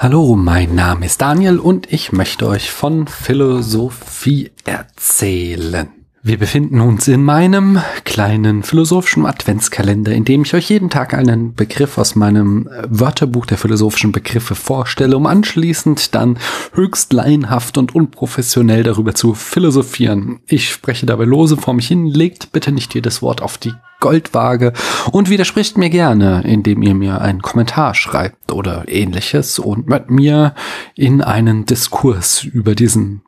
Hallo, mein Name ist Daniel und ich möchte euch von Philosophie erzählen. Wir befinden uns in meinem kleinen philosophischen Adventskalender, in dem ich euch jeden Tag einen Begriff aus meinem Wörterbuch der philosophischen Begriffe vorstelle, um anschließend dann höchst laienhaft und unprofessionell darüber zu philosophieren. Ich spreche dabei lose vor mich hin, legt bitte nicht jedes Wort auf die Goldwaage und widerspricht mir gerne, indem ihr mir einen Kommentar schreibt oder ähnliches und mit mir in einen Diskurs über diesen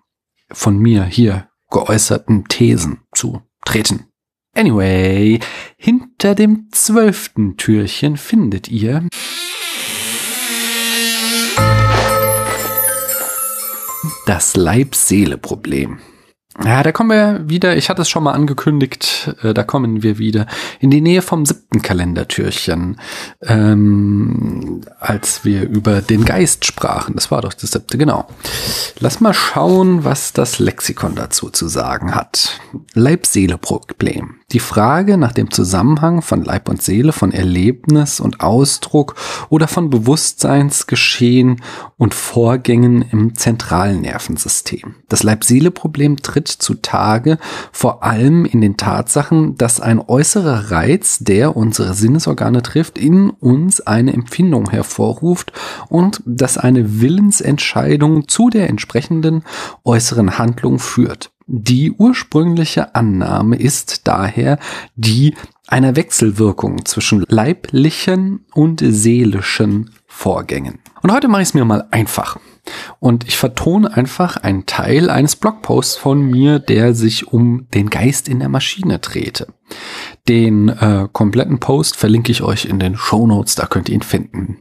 von mir hier geäußerten Thesen zu treten. Anyway, hinter dem zwölften Türchen findet ihr das Leib-Seele-Problem. Ja, da kommen wir wieder, ich hatte es schon mal angekündigt, äh, da kommen wir wieder in die Nähe vom siebten Kalendertürchen, ähm, als wir über den Geist sprachen. Das war doch das siebte, genau. Lass mal schauen, was das Lexikon dazu zu sagen hat. Leib-Seele-Problem. Die Frage nach dem Zusammenhang von Leib und Seele, von Erlebnis und Ausdruck oder von Bewusstseinsgeschehen und Vorgängen im zentralen Nervensystem. Das Leib-Seele-Problem tritt zutage vor allem in den Tatsachen, dass ein äußerer Reiz, der unsere Sinnesorgane trifft, in uns eine Empfindung hervorruft und dass eine Willensentscheidung zu der entsprechenden äußeren Handlung führt. Die ursprüngliche Annahme ist daher die einer Wechselwirkung zwischen leiblichen und seelischen Vorgängen. Und heute mache ich es mir mal einfach. Und ich vertone einfach einen Teil eines Blogposts von mir, der sich um den Geist in der Maschine drehte. Den äh, kompletten Post verlinke ich euch in den Show Notes, da könnt ihr ihn finden.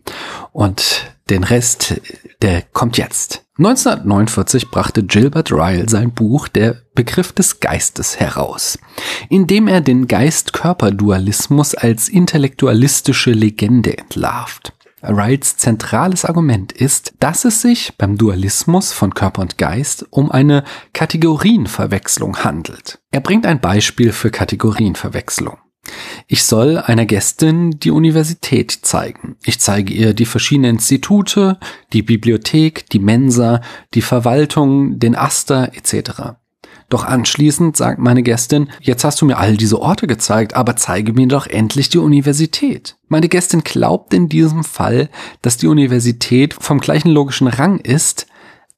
Und den Rest, der kommt jetzt. 1949 brachte Gilbert Ryle sein Buch Der Begriff des Geistes heraus, in dem er den Geist-Körper-Dualismus als intellektualistische Legende entlarvt. Ryles zentrales Argument ist, dass es sich beim Dualismus von Körper und Geist um eine Kategorienverwechslung handelt. Er bringt ein Beispiel für Kategorienverwechslung. Ich soll einer Gästin die Universität zeigen. Ich zeige ihr die verschiedenen Institute, die Bibliothek, die Mensa, die Verwaltung, den Aster etc. Doch anschließend sagt meine Gästin, jetzt hast du mir all diese Orte gezeigt, aber zeige mir doch endlich die Universität. Meine Gästin glaubt in diesem Fall, dass die Universität vom gleichen logischen Rang ist,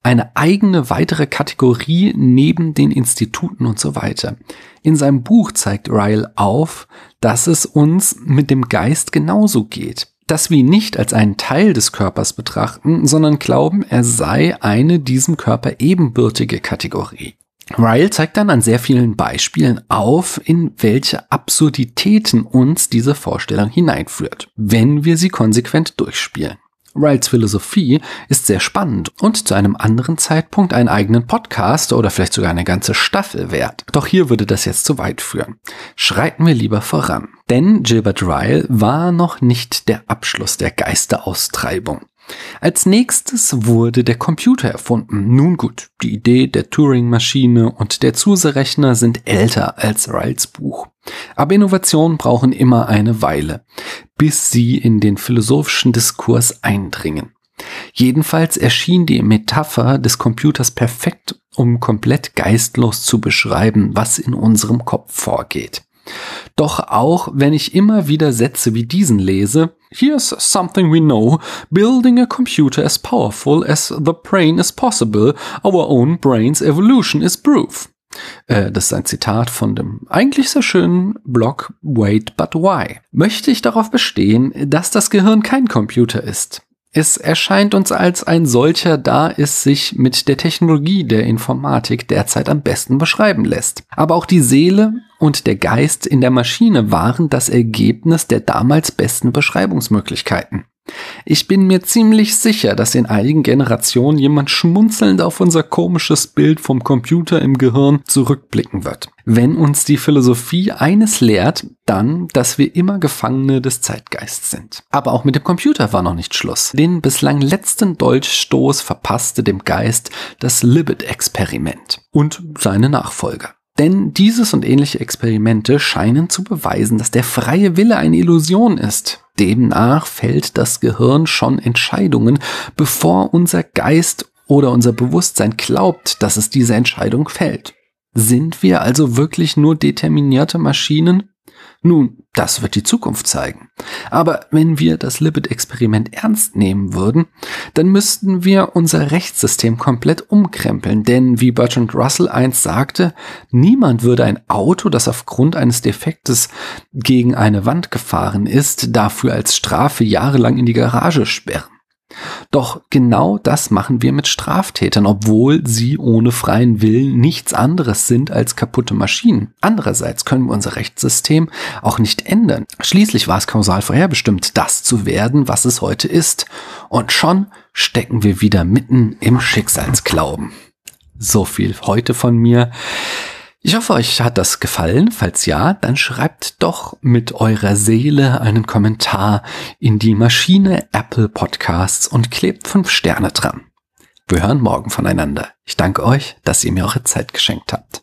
eine eigene weitere Kategorie neben den Instituten und so weiter. In seinem Buch zeigt Ryle auf, dass es uns mit dem Geist genauso geht. Dass wir ihn nicht als einen Teil des Körpers betrachten, sondern glauben, er sei eine diesem Körper ebenbürtige Kategorie. Ryle zeigt dann an sehr vielen Beispielen auf, in welche Absurditäten uns diese Vorstellung hineinführt, wenn wir sie konsequent durchspielen. Ryles Philosophie ist sehr spannend und zu einem anderen Zeitpunkt einen eigenen Podcast oder vielleicht sogar eine ganze Staffel wert. Doch hier würde das jetzt zu weit führen. Schreiten wir lieber voran. Denn Gilbert Ryle war noch nicht der Abschluss der Geisteraustreibung. Als nächstes wurde der Computer erfunden. Nun gut, die Idee der Turing-Maschine und der Zuse-Rechner sind älter als Ryles Buch. Aber Innovationen brauchen immer eine Weile, bis sie in den philosophischen Diskurs eindringen. Jedenfalls erschien die Metapher des Computers perfekt, um komplett geistlos zu beschreiben, was in unserem Kopf vorgeht. Doch auch wenn ich immer wieder Sätze wie diesen lese, Here's something we know, building a computer as powerful as the brain is possible, our own brain's evolution is proof. Äh, das ist ein Zitat von dem eigentlich sehr schönen Blog Wait But Why. Möchte ich darauf bestehen, dass das Gehirn kein Computer ist. Es erscheint uns als ein solcher, da es sich mit der Technologie der Informatik derzeit am besten beschreiben lässt. Aber auch die Seele und der Geist in der Maschine waren das Ergebnis der damals besten Beschreibungsmöglichkeiten. Ich bin mir ziemlich sicher, dass in einigen Generationen jemand schmunzelnd auf unser komisches Bild vom Computer im Gehirn zurückblicken wird. Wenn uns die Philosophie eines lehrt, dann, dass wir immer Gefangene des Zeitgeists sind. Aber auch mit dem Computer war noch nicht Schluss. Den bislang letzten Dolchstoß verpasste dem Geist das Libet-Experiment und seine Nachfolger. Denn dieses und ähnliche Experimente scheinen zu beweisen, dass der freie Wille eine Illusion ist. Demnach fällt das Gehirn schon Entscheidungen, bevor unser Geist oder unser Bewusstsein glaubt, dass es diese Entscheidung fällt. Sind wir also wirklich nur determinierte Maschinen? Nun, das wird die Zukunft zeigen. Aber wenn wir das Lipid-Experiment ernst nehmen würden, dann müssten wir unser Rechtssystem komplett umkrempeln, denn wie Bertrand Russell einst sagte, niemand würde ein Auto, das aufgrund eines Defektes gegen eine Wand gefahren ist, dafür als Strafe jahrelang in die Garage sperren. Doch genau das machen wir mit Straftätern, obwohl sie ohne freien Willen nichts anderes sind als kaputte Maschinen. Andererseits können wir unser Rechtssystem auch nicht ändern. Schließlich war es kausal vorherbestimmt, das zu werden, was es heute ist. Und schon stecken wir wieder mitten im Schicksalsglauben. So viel heute von mir. Ich hoffe, euch hat das gefallen. Falls ja, dann schreibt doch mit eurer Seele einen Kommentar in die Maschine Apple Podcasts und klebt fünf Sterne dran. Wir hören morgen voneinander. Ich danke euch, dass ihr mir eure Zeit geschenkt habt.